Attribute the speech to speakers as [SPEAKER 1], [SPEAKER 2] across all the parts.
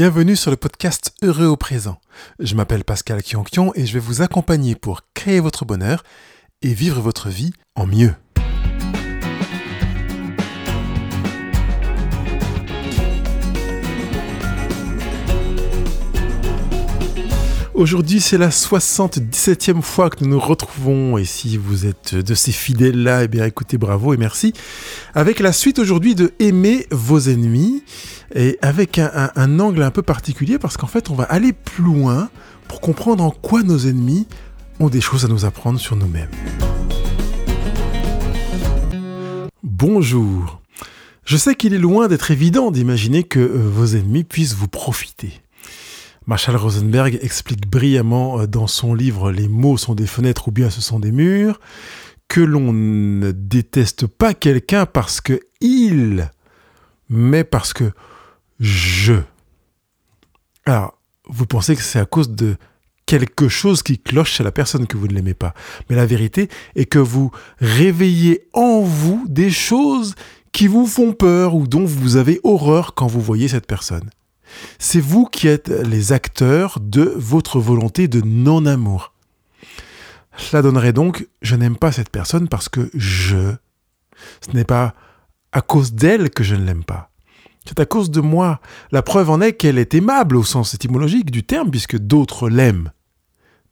[SPEAKER 1] Bienvenue sur le podcast Heureux au présent. Je m'appelle Pascal Kionkion et je vais vous accompagner pour créer votre bonheur et vivre votre vie en mieux. Aujourd'hui, c'est la 77e fois que nous nous retrouvons. Et si vous êtes de ces fidèles-là, eh bien écoutez, bravo et merci. Avec la suite aujourd'hui de Aimer vos ennemis. Et avec un, angle un peu particulier parce qu'en fait, on va aller plus loin pour comprendre en quoi nos ennemis ont des choses à nous apprendre sur nous-mêmes. Bonjour. Je sais qu'il est loin d'être évident d'imaginer que euh, vos ennemis puissent vous profiter. Marshall Rosenberg explique brillamment euh, dans son livre Les mots sont des fenêtres ou bien ce sont des murs que l'on ne déteste pas quelqu'un parce que il, mais parce que je. Alors, vous pensez que c'est à cause de quelque chose qui cloche chez la personne que vous ne l'aimez pas. Mais la vérité est que vous réveillez en vous des choses qui vous font peur ou dont vous avez horreur quand vous voyez cette personne. C'est vous qui êtes les acteurs de votre volonté de non-amour. Cela donnerait donc je n'aime pas cette personne parce que je. Ce n'est pas à cause d'elle que je ne l'aime pas. C'est à cause de moi. La preuve en est qu'elle est aimable au sens étymologique du terme, puisque d'autres l'aiment.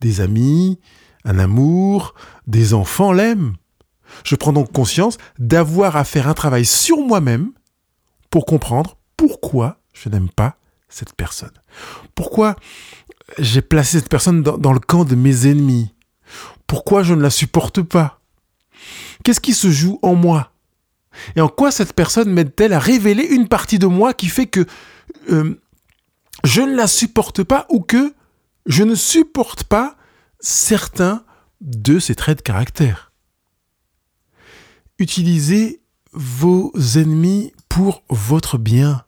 [SPEAKER 1] Des amis, un amour, des enfants l'aiment. Je prends donc conscience d'avoir à faire un travail sur moi-même pour comprendre pourquoi je n'aime pas cette personne. Pourquoi j'ai placé cette personne dans, le camp de mes ennemis? Pourquoi je ne la supporte pas? Qu'est-ce qui se joue en moi? Et en quoi cette personne m'aide-t-elle à révéler une partie de moi qui fait que euh, je ne la supporte pas ou que je ne supporte pas certains de ses traits de caractère? Utilisez vos ennemis pour votre bien.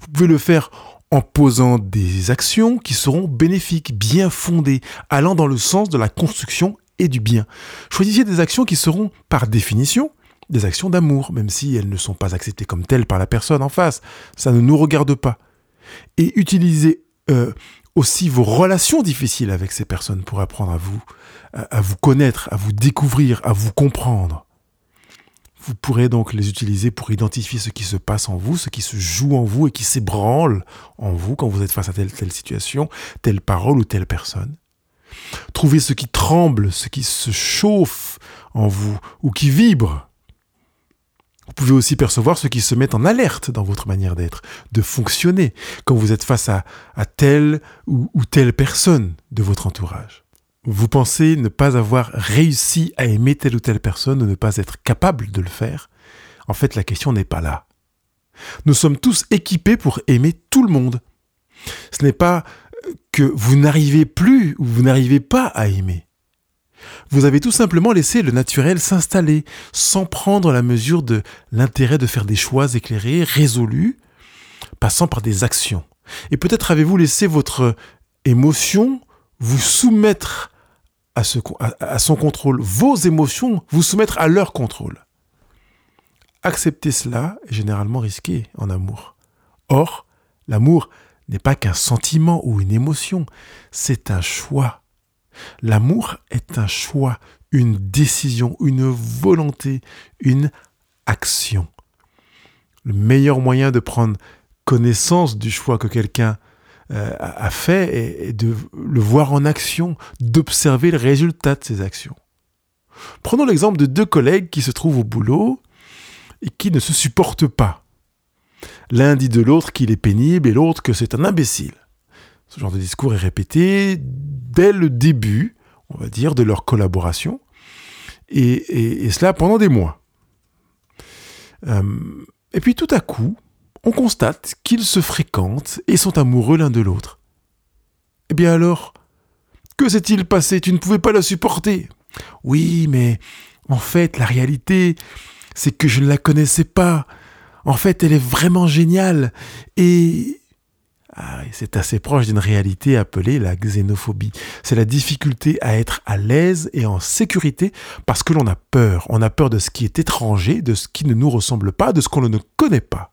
[SPEAKER 1] Vous pouvez le faire en posant des actions qui seront bénéfiques, bien fondées, allant dans le sens de la construction et du bien. Choisissez des actions qui seront, par définition, des actions d'amour, même si elles ne sont pas acceptées comme telles par la personne en face. Ça ne nous regarde pas. Et utilisez euh, aussi vos relations difficiles avec ces personnes pour apprendre à vous, à vous connaître, à vous découvrir, à vous comprendre. Vous pourrez donc les utiliser pour identifier ce qui se passe en vous, ce qui se joue en vous et qui s'ébranle en vous quand vous êtes face à telle telle situation, telle parole ou telle personne. Trouvez ce qui tremble, ce qui se chauffe en vous ou qui vibre. Vous pouvez aussi percevoir ce qui se met en alerte dans votre manière d'être, de fonctionner, quand vous êtes face à, telle ou telle personne de votre entourage. Vous pensez ne pas avoir réussi à aimer telle ou telle personne ou ne pas être capable de le faire? En fait, la question n'est pas là. Nous sommes tous équipés pour aimer tout le monde. Ce n'est pas que vous n'arrivez plus ou vous n'arrivez pas à aimer. Vous avez tout simplement laissé le naturel s'installer sans prendre la mesure de l'intérêt de faire des choix éclairés, résolus, passant par des actions. Et peut-être avez-vous laissé votre émotion vous soumettre à, son contrôle, vos émotions, vous soumettre à leur contrôle. Accepter cela est généralement risqué en amour. Or, l'amour n'est pas qu'un sentiment ou une émotion, c'est un choix. L'amour est un choix, une décision, une volonté, une action. Le meilleur moyen de prendre connaissance du choix que quelqu'un euh, a fait et, de le voir en action, d'observer le résultat de ces actions. Prenons l'exemple de deux collègues qui se trouvent au boulot et qui ne se supportent pas. L'un dit de l'autre qu'il est pénible et l'autre que c'est un imbécile. Ce genre de discours est répété dès le début, on va dire, de leur collaboration, et, cela pendant des mois. Euh, et puis tout à coup, on constate qu'ils se fréquentent et sont amoureux l'un de l'autre. Eh bien alors, que s'est-il passé? Tu ne pouvais pas la supporter. Oui, mais en fait, la réalité, c'est que je ne la connaissais pas. En fait, elle est vraiment géniale. Et ah, c'est assez proche d'une réalité appelée la xénophobie. C'est la difficulté à être à l'aise et en sécurité parce que l'on a peur. On a peur de ce qui est étranger, de ce qui ne nous ressemble pas, de ce qu'on ne connaît pas.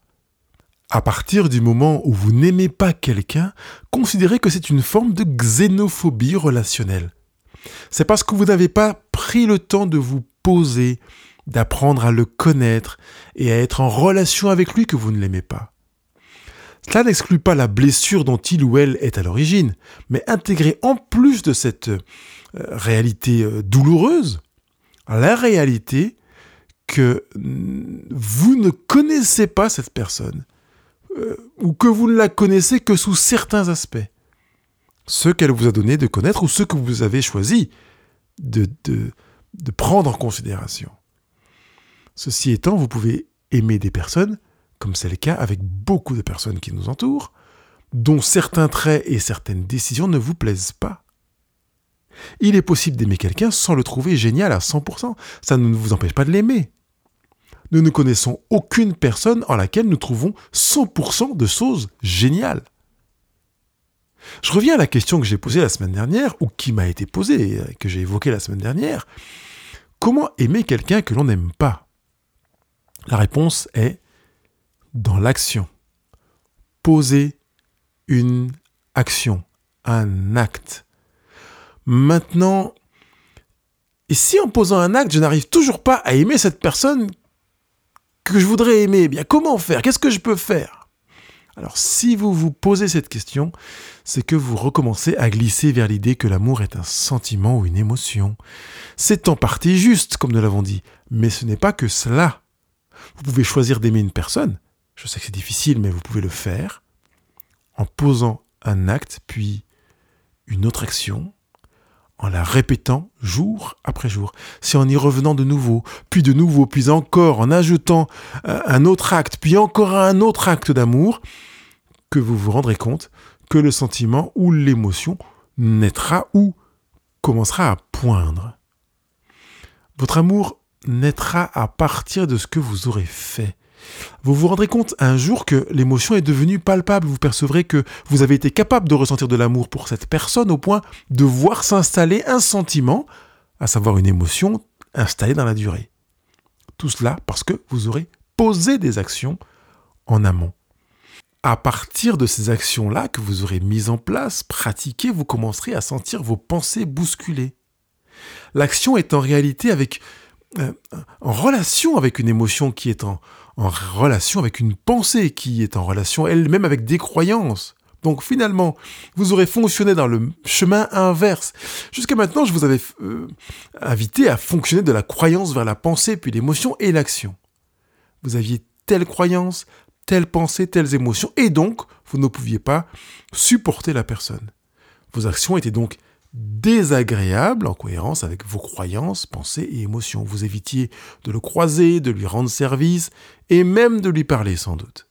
[SPEAKER 1] À partir du moment où vous n'aimez pas quelqu'un, considérez que c'est une forme de xénophobie relationnelle. C'est parce que vous n'avez pas pris le temps de vous poser, d'apprendre à le connaître et à être en relation avec lui que vous ne l'aimez pas. Cela n'exclut pas la blessure dont il ou elle est à l'origine, mais intégrer en plus de cette euh, réalité euh, douloureuse, la réalité que mm, vous ne connaissez pas cette personne, euh, ou que vous ne la connaissez que sous certains aspects. Ce qu'elle vous a donné de connaître ou ce que vous avez choisi de, de, de prendre en considération. Ceci étant, vous pouvez aimer des personnes, comme c'est le cas avec beaucoup de personnes qui nous entourent, dont certains traits et certaines décisions ne vous plaisent pas. Il est possible d'aimer quelqu'un sans le trouver génial à 100%. Ça ne vous empêche pas de l'aimer nous ne connaissons aucune personne en laquelle nous trouvons 100% de choses géniales. Je reviens à la question que j'ai posée la semaine dernière, ou qui m'a été posée, que j'ai évoquée la semaine dernière. Comment aimer quelqu'un que l'on n'aime pas? La réponse est dans l'action. Poser une action, un acte. Maintenant, et si en posant un acte, je n'arrive toujours pas à aimer cette personne que je voudrais aimer, eh bien comment faire? Qu'est-ce que je peux faire? Alors si vous vous posez cette question, c'est que vous recommencez à glisser vers l'idée que l'amour est un sentiment ou une émotion. C'est en partie juste, comme nous l'avons dit, mais ce n'est pas que cela. Vous pouvez choisir d'aimer une personne, je sais que c'est difficile, mais vous pouvez le faire, en posant un acte, puis une autre action, en la répétant jour après jour, c'est en y revenant de nouveau, puis de nouveau, puis encore, en ajoutant euh, un autre acte, puis encore un autre acte d'amour, que vous vous rendrez compte que le sentiment ou l'émotion naîtra ou commencera à poindre. Votre amour naîtra à partir de ce que vous aurez fait, vous vous rendrez compte un jour que l'émotion est devenue palpable. Vous percevrez que vous avez été capable de ressentir de l'amour pour cette personne au point de voir s'installer un sentiment, à savoir une émotion installée dans la durée. Tout cela parce que vous aurez posé des actions en amont. À partir de ces actions-là que vous aurez mises en place, pratiquées, vous commencerez à sentir vos pensées bousculées. L'action est en réalité avec, euh, en relation avec une émotion qui est en, en relation avec une pensée qui est en relation elle-même avec des croyances. Donc finalement, vous aurez fonctionné dans le chemin inverse. Jusqu'à maintenant, je vous avais euh, invité à fonctionner de la croyance vers la pensée, puis l'émotion et l'action. Vous aviez telle croyance, telle pensée, telles émotions, et donc vous ne pouviez pas supporter la personne. Vos actions étaient donc désagréable en cohérence avec vos croyances, pensées et émotions. Vous évitiez de le croiser, de lui rendre service et même de lui parler sans doute.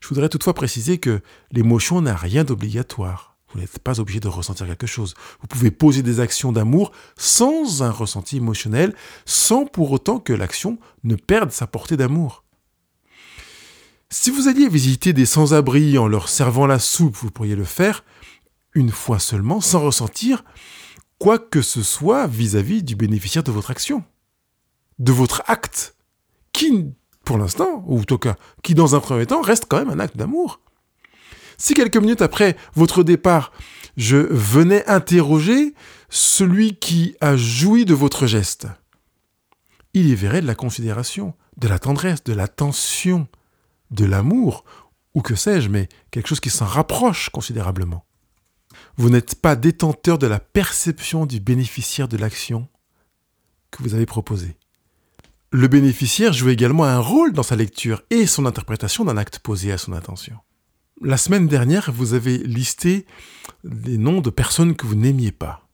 [SPEAKER 1] Je voudrais toutefois préciser que l'émotion n'a rien d'obligatoire. Vous n'êtes pas obligé de ressentir quelque chose. Vous pouvez poser des actions d'amour sans un ressenti émotionnel, sans pour autant que l'action ne perde sa portée d'amour. Si vous alliez visiter des sans-abri en leur servant la soupe, vous pourriez le faire, une fois seulement sans ressentir quoi que ce soit vis-à-vis du bénéficiaire de votre action, de votre acte, qui, pour l'instant, ou en tout cas, qui dans un premier temps reste quand même un acte d'amour. Si quelques minutes après votre départ, je venais interroger celui qui a joui de votre geste, il y verrait de la considération, de la tendresse, de l'attention, de l'amour, ou que sais-je, mais quelque chose qui s'en rapproche considérablement. Vous n'êtes pas détenteur de la perception du bénéficiaire de l'action que vous avez proposée. Le bénéficiaire joue également un rôle dans sa lecture et son interprétation d'un acte posé à son attention. La semaine dernière, vous avez listé les noms de personnes que vous n'aimiez pas.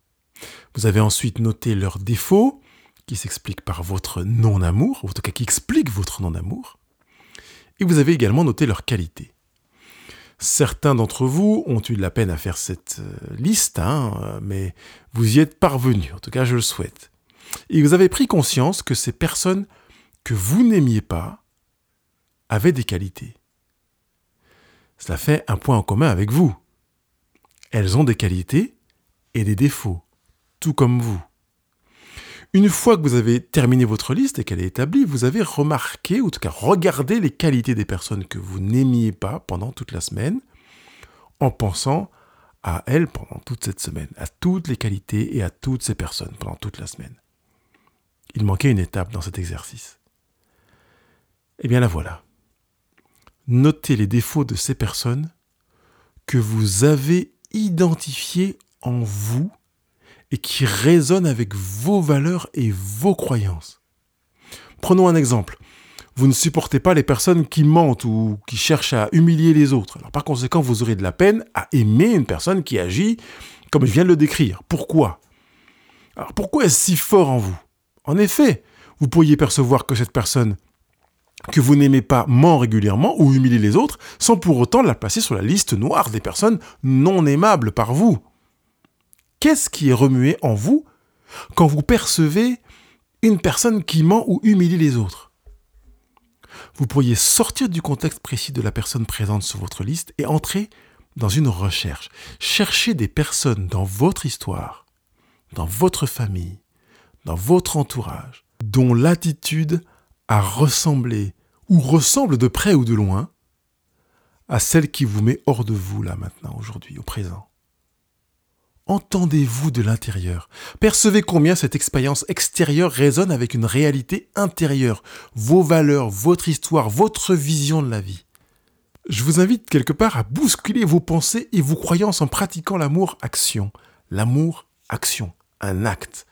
[SPEAKER 1] Vous avez ensuite noté leurs défauts, qui s'expliquent par votre non-amour, ou en tout cas qui expliquent votre non-amour. Et vous avez également noté leurs qualités. Certains d'entre vous ont eu de la peine à faire cette euh, liste, hein, mais vous y êtes parvenus, en tout cas je le souhaite. Et vous avez pris conscience que ces personnes que vous n'aimiez pas avaient des qualités. Cela fait un point en commun avec vous. Elles ont des qualités et des défauts, tout comme vous. Une fois que vous avez terminé votre liste et qu'elle est établie, vous avez remarqué, ou en tout cas regardé les qualités des personnes que vous n'aimiez pas pendant toute la semaine, en pensant à elles pendant toute cette semaine, à toutes les qualités et à toutes ces personnes pendant toute la semaine. Il manquait une étape dans cet exercice. Eh bien la voilà. Notez les défauts de ces personnes que vous avez identifiés en vous et qui résonnent avec vos valeurs et vos croyances. Prenons un exemple. Vous ne supportez pas les personnes qui mentent ou qui cherchent à humilier les autres. Alors par conséquent, vous aurez de la peine à aimer une personne qui agit comme je viens de le décrire. Pourquoi? Alors pourquoi est-ce si fort en vous? En effet, vous pourriez percevoir que cette personne que vous n'aimez pas ment régulièrement ou humilie les autres sans pour autant la placer sur la liste noire des personnes non aimables par vous. Qu'est-ce qui est remué en vous quand vous percevez une personne qui ment ou humilie les autres? Vous pourriez sortir du contexte précis de la personne présente sur votre liste et entrer dans une recherche. Cherchez des personnes dans votre histoire, dans votre famille, dans votre entourage, dont l'attitude a ressemblé ou ressemble de près ou de loin à celle qui vous met hors de vous là maintenant, aujourd'hui, au présent. Entendez-vous de l'intérieur. Percevez combien cette expérience extérieure résonne avec une réalité intérieure, vos valeurs, votre histoire, votre vision de la vie. Je vous invite quelque part à bousculer vos pensées et vos croyances en pratiquant l'amour-action. L'amour-action, un acte.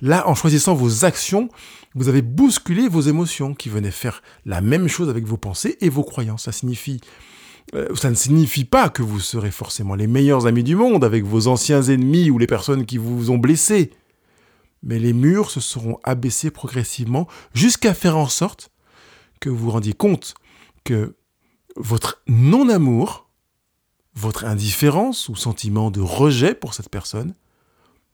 [SPEAKER 1] Là, en choisissant vos actions, vous avez bousculé vos émotions qui venaient faire la même chose avec vos pensées et vos croyances. Ça signifie ça ne signifie pas que vous serez forcément les meilleurs amis du monde avec vos anciens ennemis ou les personnes qui vous ont blessé. Mais les murs se seront abaissés progressivement jusqu'à faire en sorte que vous vous rendiez compte que votre non-amour, votre indifférence ou sentiment de rejet pour cette personne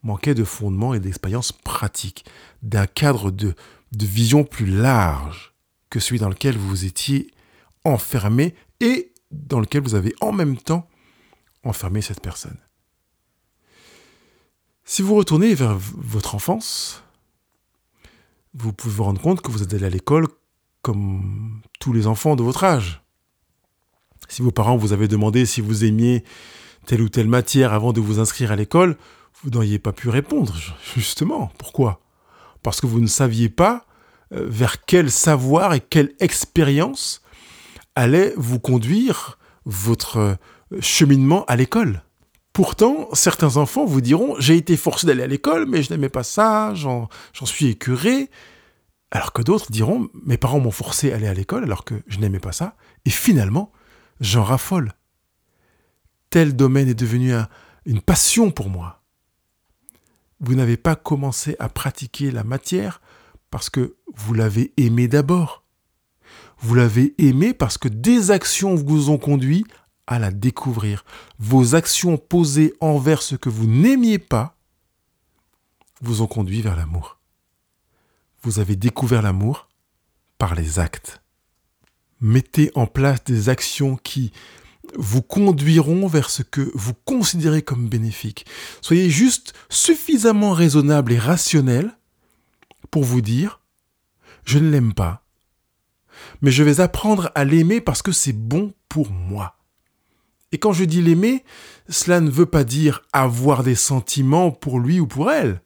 [SPEAKER 1] manquait de fondement et d'expérience pratique, d'un cadre de, de vision plus large que celui dans lequel vous étiez enfermé et dans lequel vous avez en même temps enfermé cette personne. Si vous retournez vers votre enfance, vous pouvez vous rendre compte que vous êtes allé à l'école comme tous les enfants de votre âge. Si vos parents vous avaient demandé si vous aimiez telle ou telle matière avant de vous inscrire à l'école, vous n'auriez pas pu répondre, justement. Pourquoi? Parce que vous ne saviez pas euh, vers quel savoir et quelle expérience allait vous conduire votre euh, cheminement à l'école. Pourtant, certains enfants vous diront J'ai été forcé d'aller à l'école, mais je n'aimais pas ça, j'en suis écœuré. Alors que d'autres diront Mes parents m'ont forcé à aller à l'école alors que je n'aimais pas ça. Et finalement, j'en raffole. Tel domaine est devenu une passion pour moi. Vous n'avez pas commencé à pratiquer la matière parce que vous l'avez aimé d'abord. Vous l'avez aimé parce que des actions vous ont conduit à la découvrir. Vos actions posées envers ce que vous n'aimiez pas vous ont conduit vers l'amour. Vous avez découvert l'amour par les actes. Mettez en place des actions qui vous conduiront vers ce que vous considérez comme bénéfique. Soyez juste suffisamment raisonnable et rationnel pour vous dire, je ne l'aime pas, mais je vais apprendre à l'aimer parce que c'est bon pour moi. Et quand je dis l'aimer, cela ne veut pas dire avoir des sentiments pour lui ou pour elle,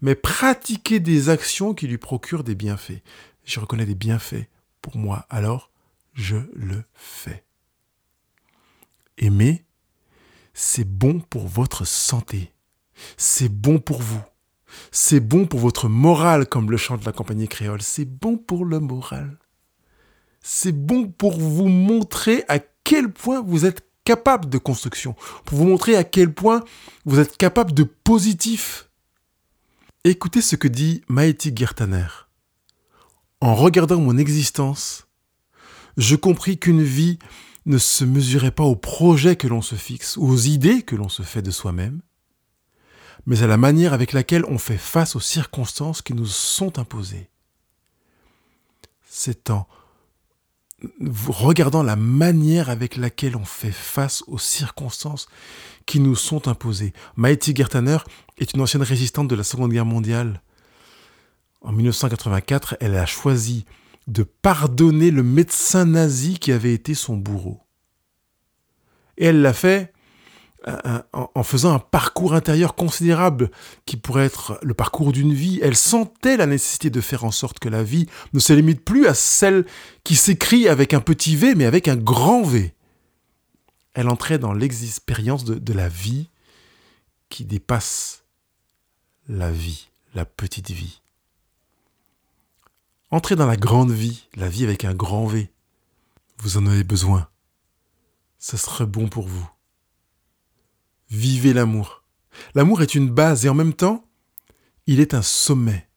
[SPEAKER 1] mais pratiquer des actions qui lui procurent des bienfaits. Je reconnais des bienfaits pour moi, alors je le fais. Aimer, c'est bon pour votre santé. C'est bon pour vous. C'est bon pour votre morale, comme le chante la compagnie créole. C'est bon pour le moral c'est bon pour vous montrer à quel point vous êtes capable de construction, pour vous montrer à quel point vous êtes capable de positif. Écoutez ce que dit Maïti Gertaner. En regardant mon existence, je compris qu'une vie ne se mesurait pas aux projets que l'on se fixe, aux idées que l'on se fait de soi-même, mais à la manière avec laquelle on fait face aux circonstances qui nous sont imposées. C'est en regardant la manière avec laquelle on fait face aux circonstances qui nous sont imposées. Maïti Gertaner est une ancienne résistante de la Seconde Guerre mondiale. En 1984, elle a choisi de pardonner le médecin nazi qui avait été son bourreau. Et elle l'a fait en faisant un parcours intérieur considérable qui pourrait être le parcours d'une vie. Elle sentait la nécessité de faire en sorte que la vie ne se limite plus à celle qui s'écrit avec un petit V, mais avec un grand V. Elle entrait dans l'expérience de, de la vie qui dépasse la vie, la petite vie. Entrez dans la grande vie, la vie avec un grand V. Vous en avez besoin. Ce serait bon pour vous. Vivez l'amour. L'amour est une base et en même temps, il est un sommet.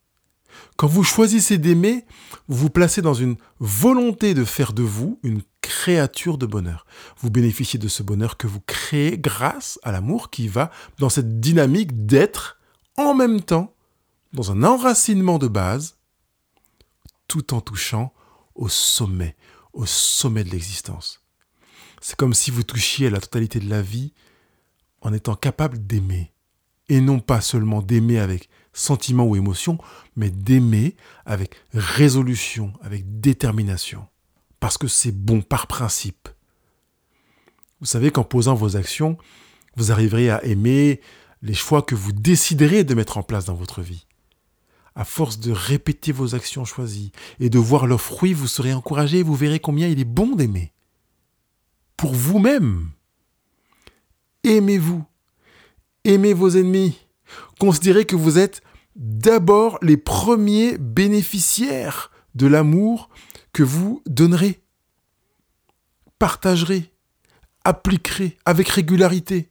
[SPEAKER 1] Quand vous choisissez d'aimer, vous vous placez dans une volonté de faire de vous une créature de bonheur. Vous bénéficiez de ce bonheur que vous créez grâce à l'amour qui va dans cette dynamique d'être en même temps dans un enracinement de base tout en touchant au sommet, au sommet de l'existence. C'est comme si vous touchiez à la totalité de la vie en étant capable d'aimer. Et non pas seulement d'aimer avec sentiment ou émotion, mais d'aimer avec résolution, avec détermination. Parce que c'est bon par principe. Vous savez qu'en posant vos actions, vous arriverez à aimer les choix que vous déciderez de mettre en place dans votre vie. À force de répéter vos actions choisies et de voir leurs fruits, vous serez encouragé et vous verrez combien il est bon d'aimer. Pour vous-même. Aimez-vous. Aimez vos ennemis. Considérez que vous êtes d'abord les premiers bénéficiaires de l'amour que vous donnerez, partagerez, appliquerez avec régularité.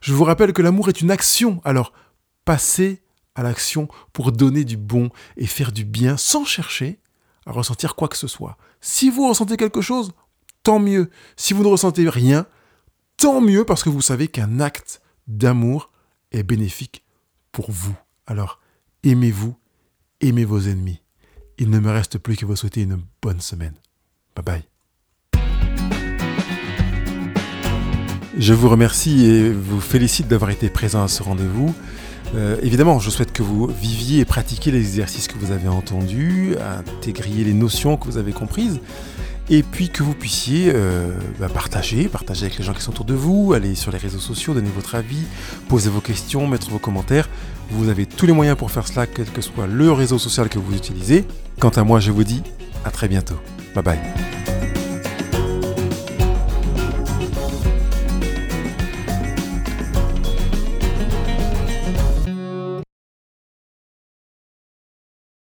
[SPEAKER 1] Je vous rappelle que l'amour est une action, alors passez à l'action pour donner du bon et faire du bien sans chercher à ressentir quoi que ce soit. Si vous ressentez quelque chose, tant mieux. Si vous ne ressentez rien, tant mieux parce que vous savez qu'un acte d'amour est bénéfique pour vous. Alors, aimez-vous, aimez vos ennemis. Il ne me reste plus que vous souhaiter une bonne semaine. Bye bye. Je vous remercie et vous félicite d'avoir été présent à ce rendez-vous. Euh, évidemment, je souhaite que vous viviez et pratiquiez les exercices que vous avez entendus, intégriez les notions que vous avez comprises, et puis que vous puissiez euh, bah, partager, partager avec les gens qui sont autour de vous, aller sur les réseaux sociaux, donner votre avis, poser vos questions, mettre vos commentaires. Vous avez tous les moyens pour faire cela, quel que soit le réseau social que vous utilisez. Quant à moi, je vous dis à très bientôt. Bye bye.